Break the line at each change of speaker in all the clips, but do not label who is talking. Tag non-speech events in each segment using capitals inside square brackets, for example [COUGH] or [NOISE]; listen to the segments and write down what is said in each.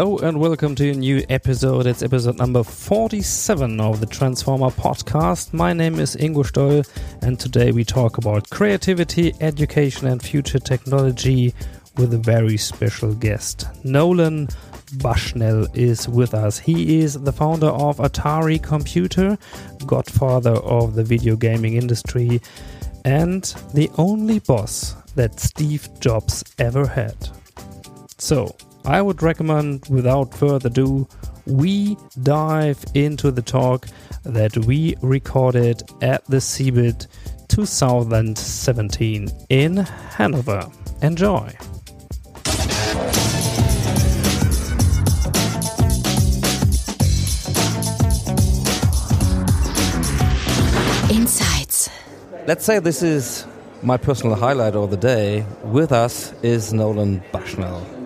Hello and welcome to a new episode. It's episode number 47 of the Transformer podcast. My name is Ingo Stoll and today we talk about creativity, education and future technology with a very special guest. Nolan Bushnell is with us. He is the founder of Atari Computer, godfather of the video gaming industry, and the only boss that Steve Jobs ever had. So, I would recommend, without further ado, we dive into the talk that we recorded at the CeBIT 2017 in Hanover. Enjoy!
Insights.
Let's say this is my personal highlight of the day. With us is Nolan Bushnell.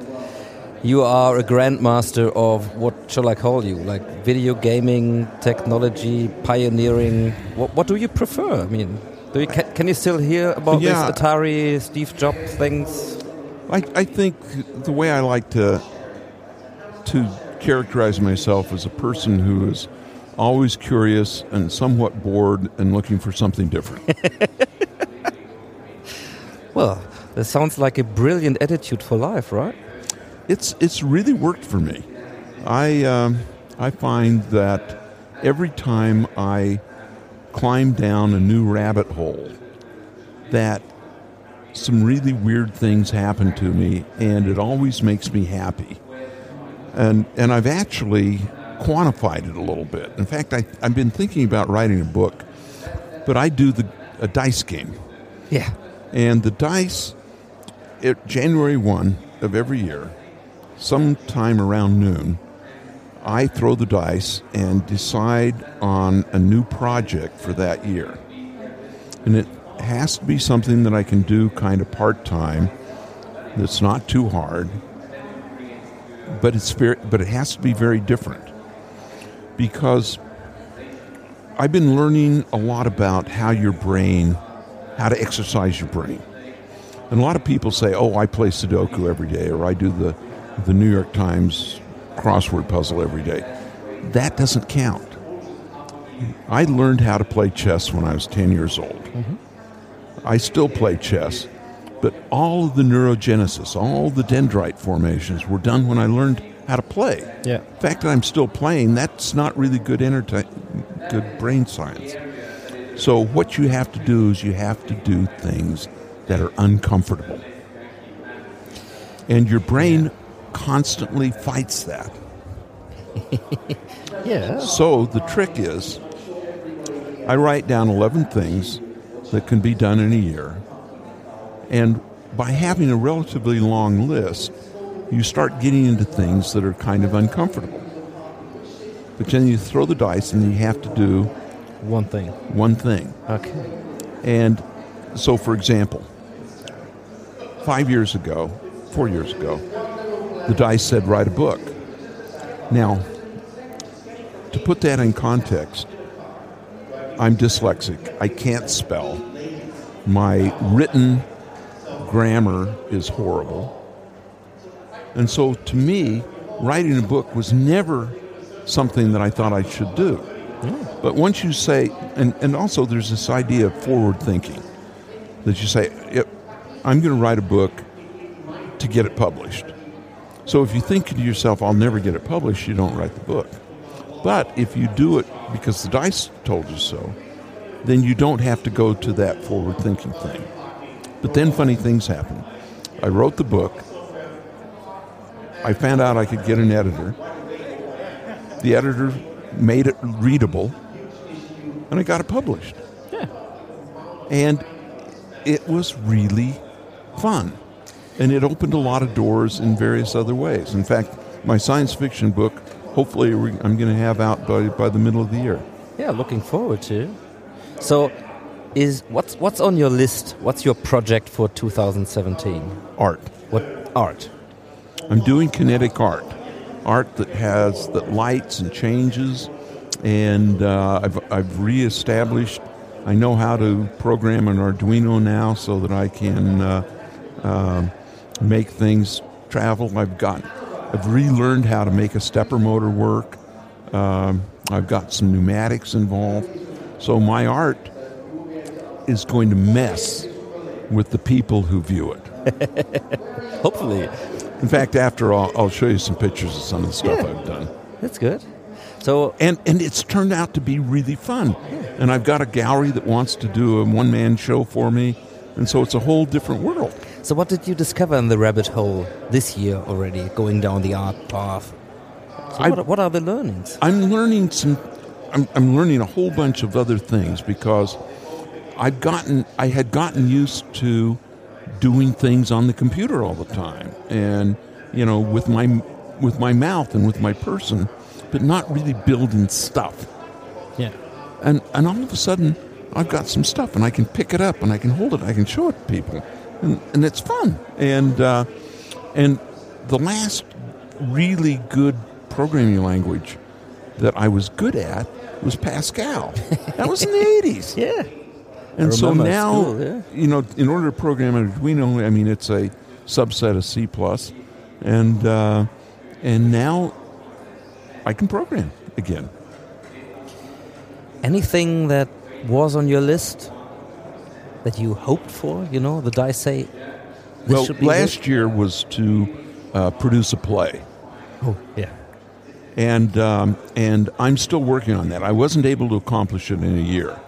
You are a grandmaster of what shall I call you? Like video gaming, technology, pioneering. What, what do you prefer? I mean, do you, can, can you still hear about
Yeah.
this Atari, Steve Jobs things?
I, I think the way I like to to characterize myself as a person who is always curious and somewhat bored and looking for something different. [LAUGHS]
Well, that sounds like a brilliant attitude for life, right?
It's it's really worked for me. I um, I find that every time I climb down a new rabbit hole, that some really weird things happen to me, and it always makes me happy. And and I've actually quantified it a little bit. In fact, I, I've been thinking about writing a book, but I do the a dice game.
Yeah.
And the dice, at January 1 of every year, sometime around noon, I throw the dice and decide on a new project for that year. And it has to be something that I can do kind of part time, that's not too hard, but, it's but it has to be very different. Because I've been learning a lot about how your brain, how to exercise your brain. And a lot of people say, "Oh, I play Sudoku every day, or I do the the New York Times crossword puzzle every day." That doesn't count. I learned how to play chess when I was 10 years old. Mm-hmm. I still play chess, but all of the neurogenesis, all the dendrite formations were done when I learned how to play.
Yeah.
The fact that I'm still playing, that's not really good entertain, good brain science. So what you have to do is you have to do things that are uncomfortable. And your brain constantly fights that. [LAUGHS]
Yeah.
So the trick is I write down 11 things that can be done in a year. And by having a relatively long list, you start getting into things that are kind of uncomfortable. But then you throw the dice and you have to do
One thing.
one thing.
Okay.
And so, for example, five years ago, four years ago, the dice said write a book. Now, to put that in context, I'm dyslexic. I can't spell. My written grammar is horrible. And so, to me, writing a book was never something that I thought I should do. But once you say, and, and also there's this idea of forward thinking that you say, I'm going to write a book to get it published. So if you think to yourself, I'll never get it published, you don't write the book. But if you do it because the dice told you so, then you don't have to go to that forward thinking thing. But then funny things happen. I wrote the book. I found out I could get an editor. The editor made it readable, and I got it published.
Yeah.
And it was really fun. And it opened a lot of doors in various other ways. In fact, my science fiction book, hopefully, I'm going to have out by, by the middle of the year.
Yeah, looking forward to. So, is what's what's on your list? What's your project for 2017?
Art.
What art?
I'm doing kinetic art, art that has that lights and changes, and uh, I've I've reestablished. I know how to program an Arduino now, so that I can uh, um make things travel. I've got I've relearned how to make a stepper motor work. Um, I've got some pneumatics involved, so my art is going to mess with the people who view it. [LAUGHS]
Hopefully,
In fact, after I'll, I'll show you some pictures of some of the stuff
Yeah.
I've done.
that's good. So,
And and it's turned out to be really fun. And I've got a gallery that wants to do a one man show for me. And so it's a whole different world.
So what did you discover in the rabbit hole this year already? Going down the art path. So
I-
what, what are the learnings?
I'm learning some I'm, I'm learning a whole bunch of other things because I've gotten I had gotten used to doing things on the computer all the time and you know with my with my mouth and with my person but not really building stuff.
Yeah.
and and all of a sudden I've got some stuff and I can pick it up and I can hold it I can show it to people and and it's fun. And uh, and the last really good programming language that I was good at was Pascal. That was in the [LAUGHS] 80s
Yeah.
and so now
school, yeah.
you know in order to program an Arduino I mean it's a subset of C plus. And uh, and now I can program again.
Anything that was on your list that you hoped for? You know, the dice say.
Well, last year was to uh, produce a play.
Oh, yeah.
and um, and I'm still working on that. I wasn't able to accomplish it in a year,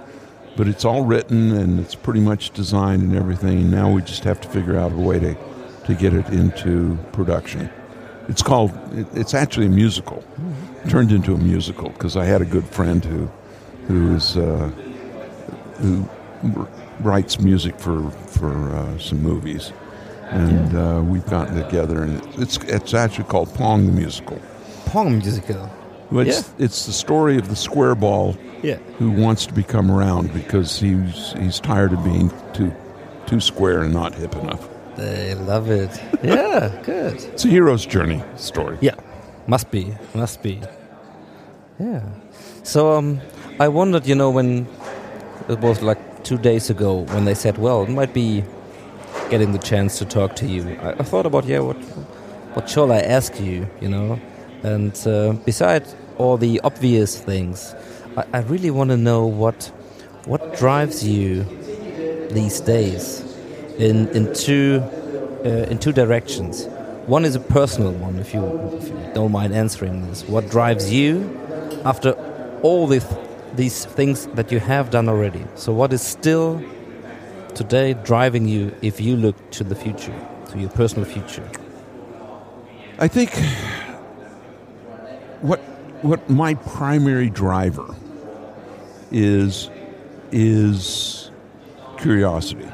but it's all written and it's pretty much designed and everything. Now we just have to figure out a way to to get it into production. It's called. It's actually a musical, turned into a musical because I had a good friend who who is uh, who writes music for for uh, some movies, and uh, we've gotten together and it's it's actually called Pong the musical.
Pong musical.
Well, it's, it's the story of the square ball
Yeah.
who wants to become round because he's he's tired of being too too square and not hip enough.
They love it. Yeah, [LAUGHS] good.
It's a hero's journey story.
Yeah, must be, must be. Yeah. So um, I wondered, you know, when it was like two days ago when they said, well, it might be getting the chance to talk to you. I, I thought about, yeah, what what shall I ask you, you know? And uh, besides all the obvious things, I, I really want to know what what drives you these days in in two uh, in two directions. One is a personal one, if you, if you don't mind answering this. What drives you after all these these things that you have done already? So, what is still today driving you if you look to the future, to your personal future?
I think what what my primary driver is is curiosity.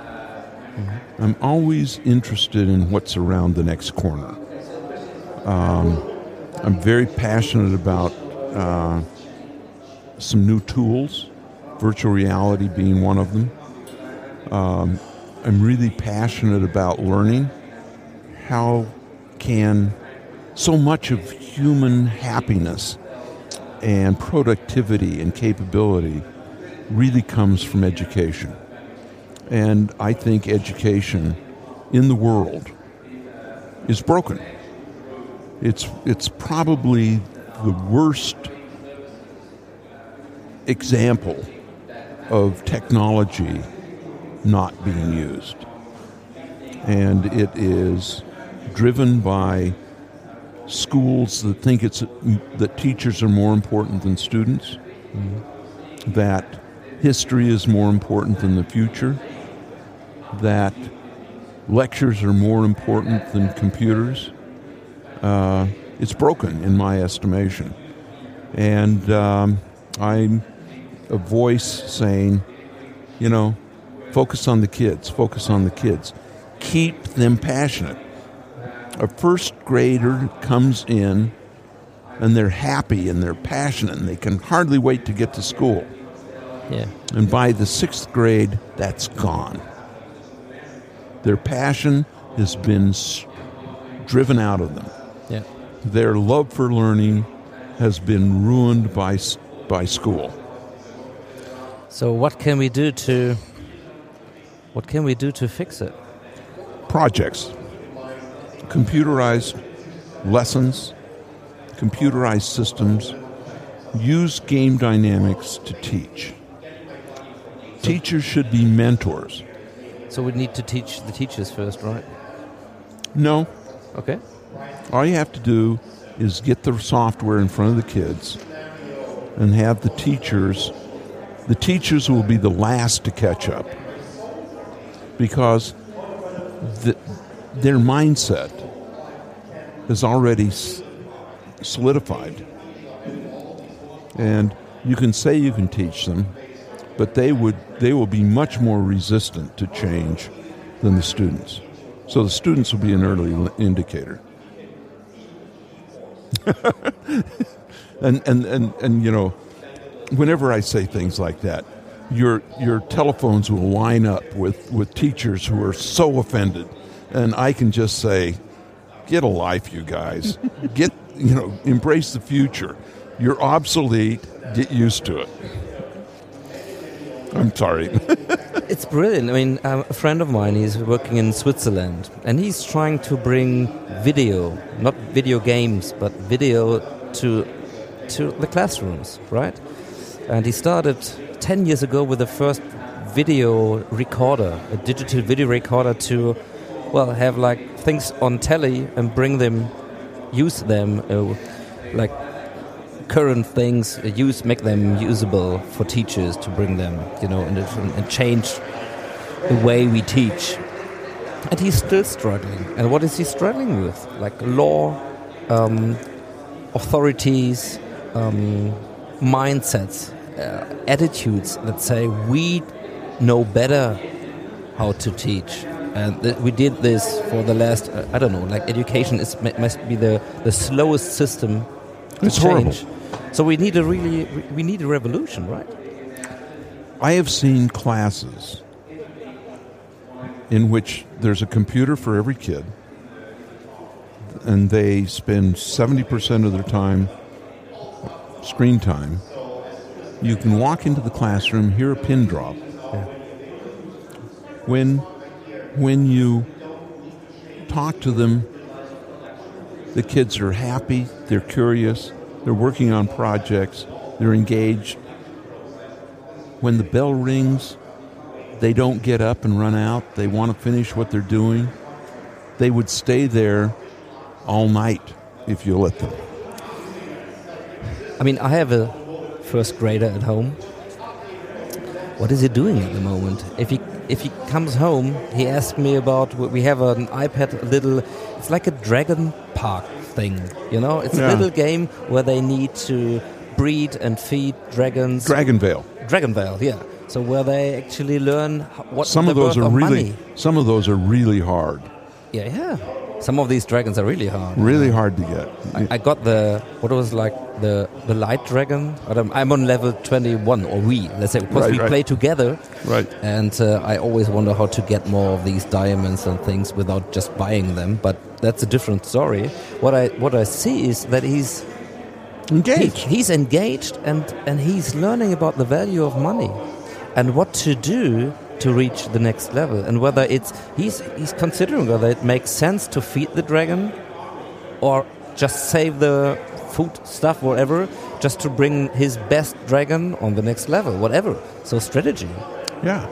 I'm always interested in what's around the next corner. Um, I'm very passionate about uh, some new tools, virtual reality being one of them. Um, I'm really passionate about learning how can so much of human happiness and productivity and capability really comes from education. And I think education in the world is broken. It's, it's probably the worst example of technology not being used. And it is driven by schools that think it's that teachers are more important than students, that history is more important than the future, that lectures are more important than computers. Uh, it's broken in my estimation. and um, I'm a voice saying, you know, focus on the kids, focus on the kids, keep them passionate. A first grader comes in and they're happy and they're passionate and they can hardly wait to get to school.
Yeah.
And by the sixth grade, that's gone. Their passion has been driven out of them.
Yeah.
Their love for learning has been ruined by, by school.
So what can we do to what can we do to fix it?
Projects, computerized lessons, computerized systems, use game dynamics to teach. Teachers should be mentors.
So we need to teach the teachers first, right?
No,
Okay.
all you have to do is get the software in front of the kids and have the teachers the teachers will be the last to catch up because the, their mindset is already solidified. And you can say you can teach them but they would they will be much more resistant to change than the students. So the students will be an early indicator. [LAUGHS] And, and, and, and you know, whenever I say things like that, your your telephones will line up with, with teachers who are so offended, and I can just say, "Get a life, you guys. [LAUGHS] Get you know, embrace the future. You're obsolete. Get used to it." I'm sorry. [LAUGHS]
It's brilliant. I mean, um, a friend of mine, he's working in Switzerland, and he's trying to bring video, not video games, but video to to the classrooms, right? And he started ten years ago with the first video recorder, a digital video recorder to, well, have like things on telly and bring them, use them, uh, like current things uh, use make them usable for teachers to bring them you know and, and change the way we teach. And he's still struggling. And what is he struggling with? Like law um, authorities um, mindsets uh, attitudes that say we know better how to teach and th- we did this for the last uh, i don't know like education is must be the, the slowest system to
It's horrible.
change. So we need a really we need a revolution, right?
I have seen classes in which there's a computer for every kid, and they spend 70% of their time, screen time. You can walk into the classroom, hear a pin drop. When, when you talk to them, the kids are happy, they're curious, they're working on projects, they're engaged, when the bell rings, they don't get up and run out. They want to finish what they're doing. They would stay there all night if you let them.
I mean, I have a first grader at home. What is he doing at the moment? If he if he comes home, he asks me about. We have an iPad, a little. It's like a dragon park thing, you know. It's a little game where they need to breed and feed dragons.
Dragon Vale.
Dragon Vale, yeah. So where they actually learn what
Some of those are
of
really
money.
some of those are really hard.
Yeah, yeah. Some of these dragons are really hard.
Really hard to get.
I, I got the what was like the the light dragon. I'm on level 21 or we let's say because
Right,
we
right.
play together,
Right.
and uh, I always wonder how to get more of these diamonds and things without just buying them. But that's a different story. What I what I see is that he's he,
Engaged.
he's engaged and and he's learning about the value of money and what to do to reach the next level. And whether it's he's he's considering whether it makes sense to feed the dragon or just save the food stuff whatever just to bring his best dragon on the next level whatever. So strategy.
Yeah.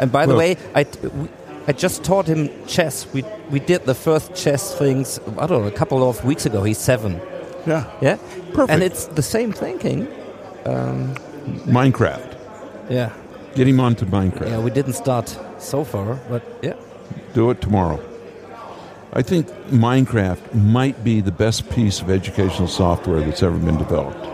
and by the way I t- we- I just taught him chess. We we did the first chess things I don't know a couple of weeks ago. He's 7
Yeah.
yeah?
Perfect.
and it's the same thinking.
Um, Minecraft.
yeah
Get him onto Minecraft.
Yeah, we didn't start so far, but yeah.
Do it tomorrow. I think Minecraft might be the best piece of educational software that's ever been developed.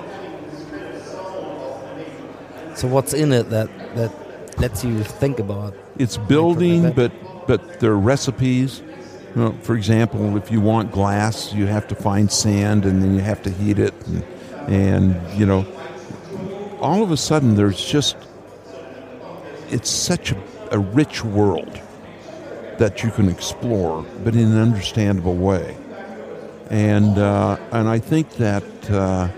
So what's in it that that lets you think about?
It's building, but but there are recipes. You know, for example, if you want glass, you have to find sand and then you have to heat it, and, and you know, all of a sudden there's just it's such a, a rich world that you can explore, but in an understandable way. And uh, and I think that uh,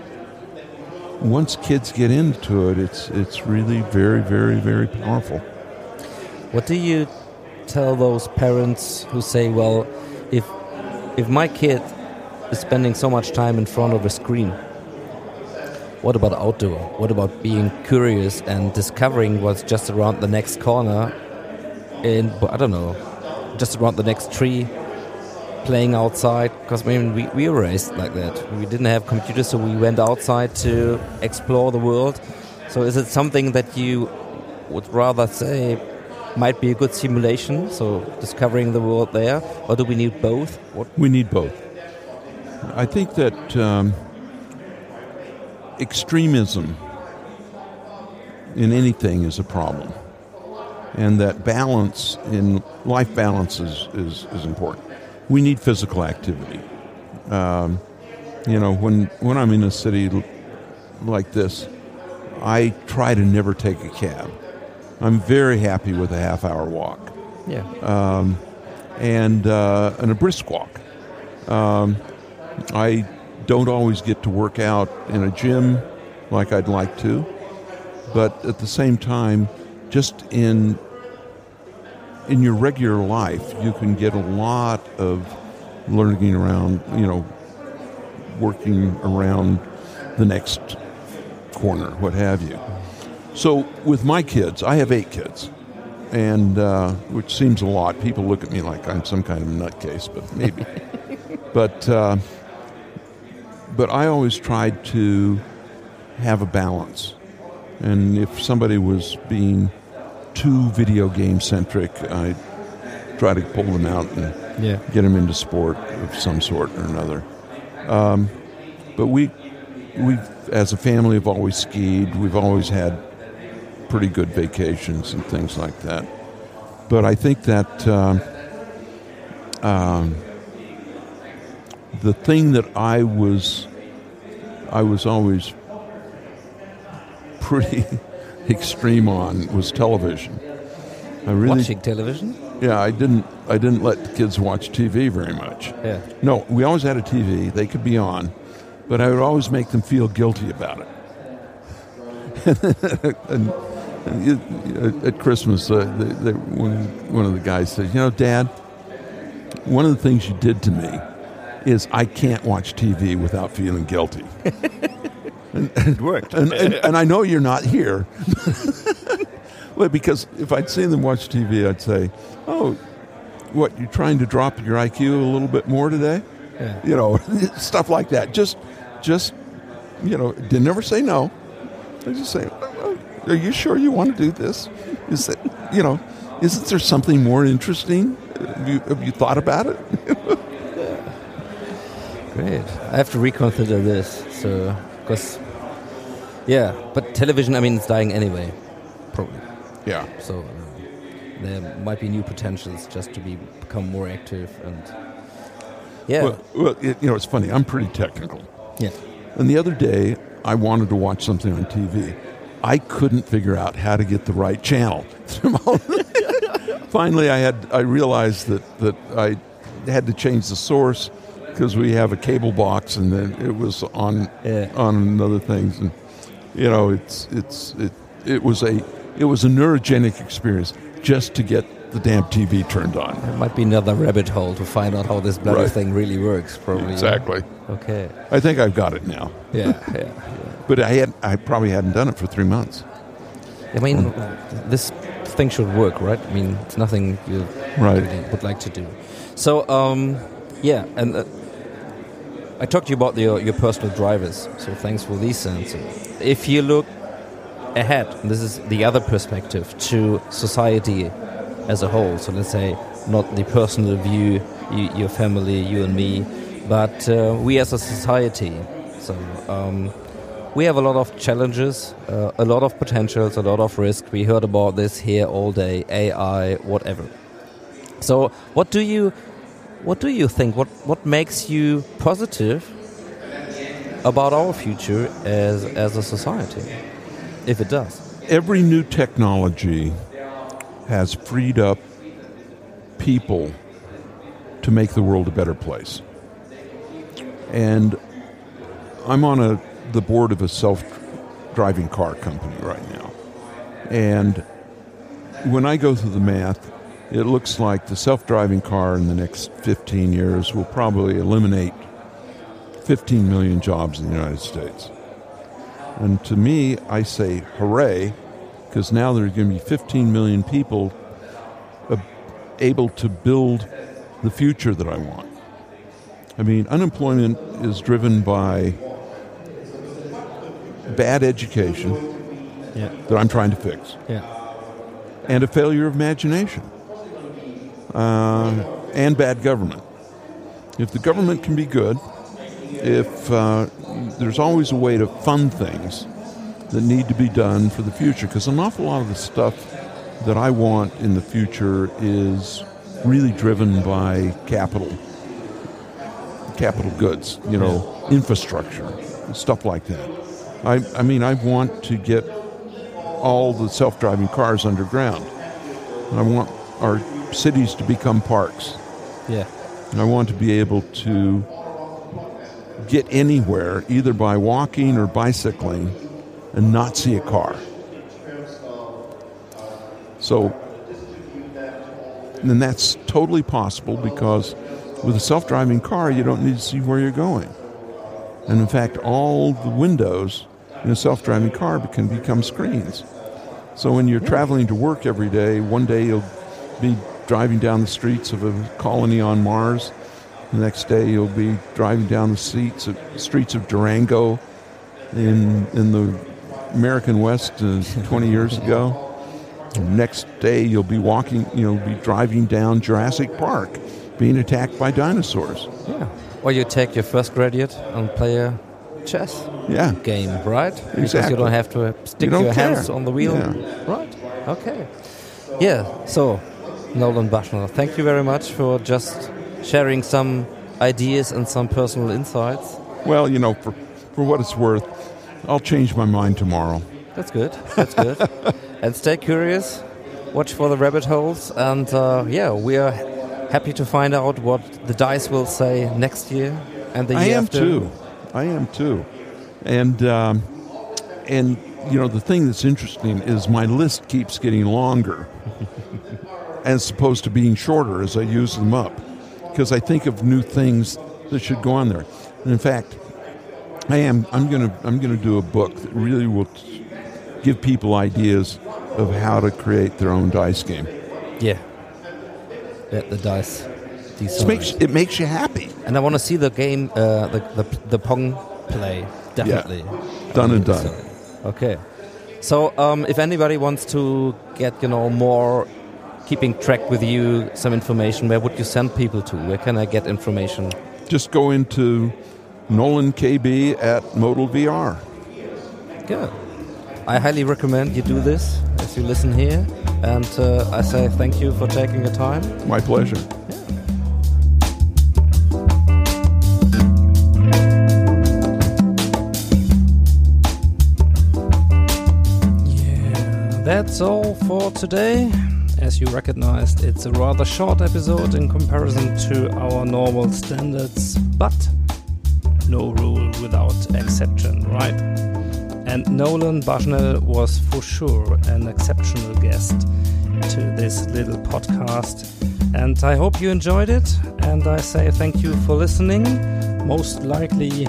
once kids get into it, it's it's really very very very powerful.
What do you tell those parents who say, "Well, if if my kid is spending so much time in front of a screen, what about outdoor? What about being curious and discovering what's just around the next corner? In I don't know, just around the next tree, playing outside. Because I mean, we, we were raised like that. We didn't have computers, so we went outside to explore the world. So is it something that you would rather say might be a good simulation? So discovering the world there, or do we need both? What?
We need both. I think that um, extremism in anything is a problem, and that balance in life balance is, is, is important. We need physical activity. Um, you know, when when I'm in a city like this, I try to never take a cab. I'm very happy with a half hour walk
Yeah.
and uh, and a brisk walk. Um, I don't always get to work out in a gym like I'd like to, but at the same time, just in in your regular life, you can get a lot of learning around, you know, working around the next corner, what have you. So with my kids, I have eight kids and uh, which seems a lot. People look at me like I'm some kind of nutcase, but maybe. [LAUGHS] but uh, but I always tried to have a balance, and if somebody was being too video game centric, I try to pull them out and
Yeah.
get them into sport of some sort or another. Um, but we we as a family have always skied. We've always had pretty good vacations and things like that. But I think that um, um, the thing that I was I was always pretty [LAUGHS] extreme on was television. I really,
Watching television.
yeah, I didn't I didn't let the kids watch TV very much.
Yeah.
No, we always had a TV. They could be on, but I would always make them feel guilty about it. [LAUGHS] and, and at Christmas, uh, they, they, one, one of the guys said, "You know, Dad, one of the things you did to me is I can't watch TV without feeling guilty." and, [LAUGHS] it worked, and, and, and I know you're not here. [LAUGHS] well, because if I'd seen them watch TV, I'd say, "Oh, what? You're trying to drop your IQ a little bit more today?"
Yeah.
you know, [LAUGHS] stuff like that. Just, just, you know, did never say no. I just say, "Oh, "Are you sure you want to do this? Is it, you know, isn't there something more interesting? Have you, have you thought about it?"
Great. I have to reconsider this. So, because, yeah, but television, I mean, it's dying anyway, probably.
Yeah.
So, um, there might be new potentials just to be become more active and. Yeah.
Well, well it, you know, it's funny. I'm pretty technical.
yeah.
And the other day, I wanted to watch something on TV. I couldn't figure out how to get the right channel. [LAUGHS] [LAUGHS] Finally, I had I realized that that I had to change the source because we have a cable box, and then it was on
Yeah.
on another things, and you know, it's it's it it was a it was a neurogenic experience just to get the damn TV turned on.
It might be another rabbit hole to find out how this bloody
Right.
thing really works, probably.
Exactly.
Okay.
I think I've got it now,
Yeah, [LAUGHS] yeah.
but I had I probably hadn't done it for three months.
I mean, this thing should work, right? I mean, it's nothing you
Right.
really would like to do. So, um, yeah, and uh, I talked to you about your, your personal drivers. So, thanks for these answers. If you look ahead, this is the other perspective to society as a whole. So, let's say not the personal view, you, your family, you and me, but uh, we as a society. So, um, we have a lot of challenges, uh, a lot of potentials, a lot of risk. We heard about this here all day, AI, whatever. So, what do you, what do you think? What what makes you positive about our future as as a society, if it does?
Every new technology has freed up people to make the world a better place. And I'm on a the board of a self-driving car company right now. And when I go through the math, it looks like the self-driving car in the next 15 years will probably eliminate 15 million jobs in the United States. And to me, I say hooray, because now there's going to be 15 million people able to build the future that I want. I mean, unemployment is driven by bad education
Yeah.
that I'm trying to fix
Yeah.
and a failure of imagination uh, and bad government. If the government can be good, if uh, there's always a way to fund things that need to be done for the future, because an awful lot of the stuff that I want in the future is really driven by capital, capital goods, you know, infrastructure, stuff like that. I, I mean, I want to get all the self-driving cars underground. I want our cities to become parks.
Yeah.
And I want to be able to get anywhere, either by walking or bicycling, and not see a car. So, and that's totally possible because with a self driving car, you don't need to see where you're going. And in fact, all the windows in a self driving car can become screens. So when you're traveling to work every day, one day you'll be driving down the streets of a colony on Mars. The next day you'll be driving down the streets of, streets of Durango in, in the American West uh, 20 years ago. Next day you'll be walking, you'll be driving down Jurassic Park, being attacked by dinosaurs.
Yeah. Or you take your first graduate and play a chess
Yeah.
game, right? Exactly. Because you don't have to stick your hands on the wheel.
Yeah.
Right. Okay. Yeah. So, Nolan Bushnell, thank you very much for just sharing some ideas and some personal insights.
Well, you know, for, for what it's worth, I'll change my mind tomorrow.
That's good. That's good. [LAUGHS] and stay curious. Watch for the rabbit holes. And uh, yeah, we are happy to find out what the dice will say next year and the year I
am
after.
too. I am too. And um, and you know the thing that's interesting is my list keeps getting longer, [LAUGHS] as opposed to being shorter as I use them up, because I think of new things that should go on there. And in fact, I am. I'm gonna. I'm gonna do a book that really will t- give people ideas of how to create their own dice game.
Yeah. Let the dice
It makes it makes you happy.
and I want to see the game, uh, the, the the Pong play. Definitely.
Done and done.
so. Okay. So, um, if anybody wants to get you know more, keeping track with you, some information, where would you send people to? Where can I get information?
Just go into Nolan KB at Modal VR.
Good. I highly recommend you do this as you listen here, and uh, I say thank you for taking the time.
My pleasure.
Yeah, that's all for today. As you recognized, it's a rather short episode in comparison to our normal standards, but no rule without exception, right? And Nolan Bushnell was for sure an exceptional guest to this little podcast. And I hope you enjoyed it. And I say thank you for listening. Most likely,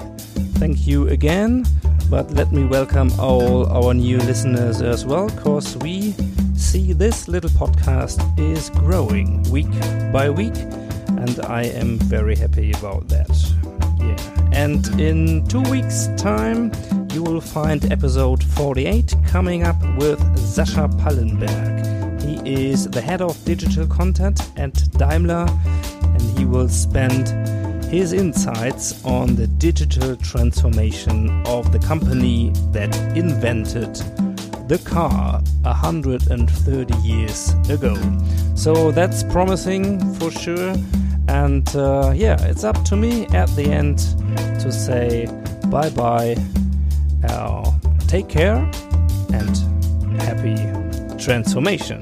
thank you again. But let me welcome all our new listeners as well, because we see this little podcast is growing week by week. And I am very happy about that. Yeah. And in two weeks' time, you will find episode 48 coming up with Sascha Pallenberg. He is the head of digital content at Daimler and he will spend
his insights on the digital transformation of the company that invented the car 130 years ago. So that's promising for sure. And uh, yeah, it's up to me at the end to say bye bye, uh, take care, and happy transformation.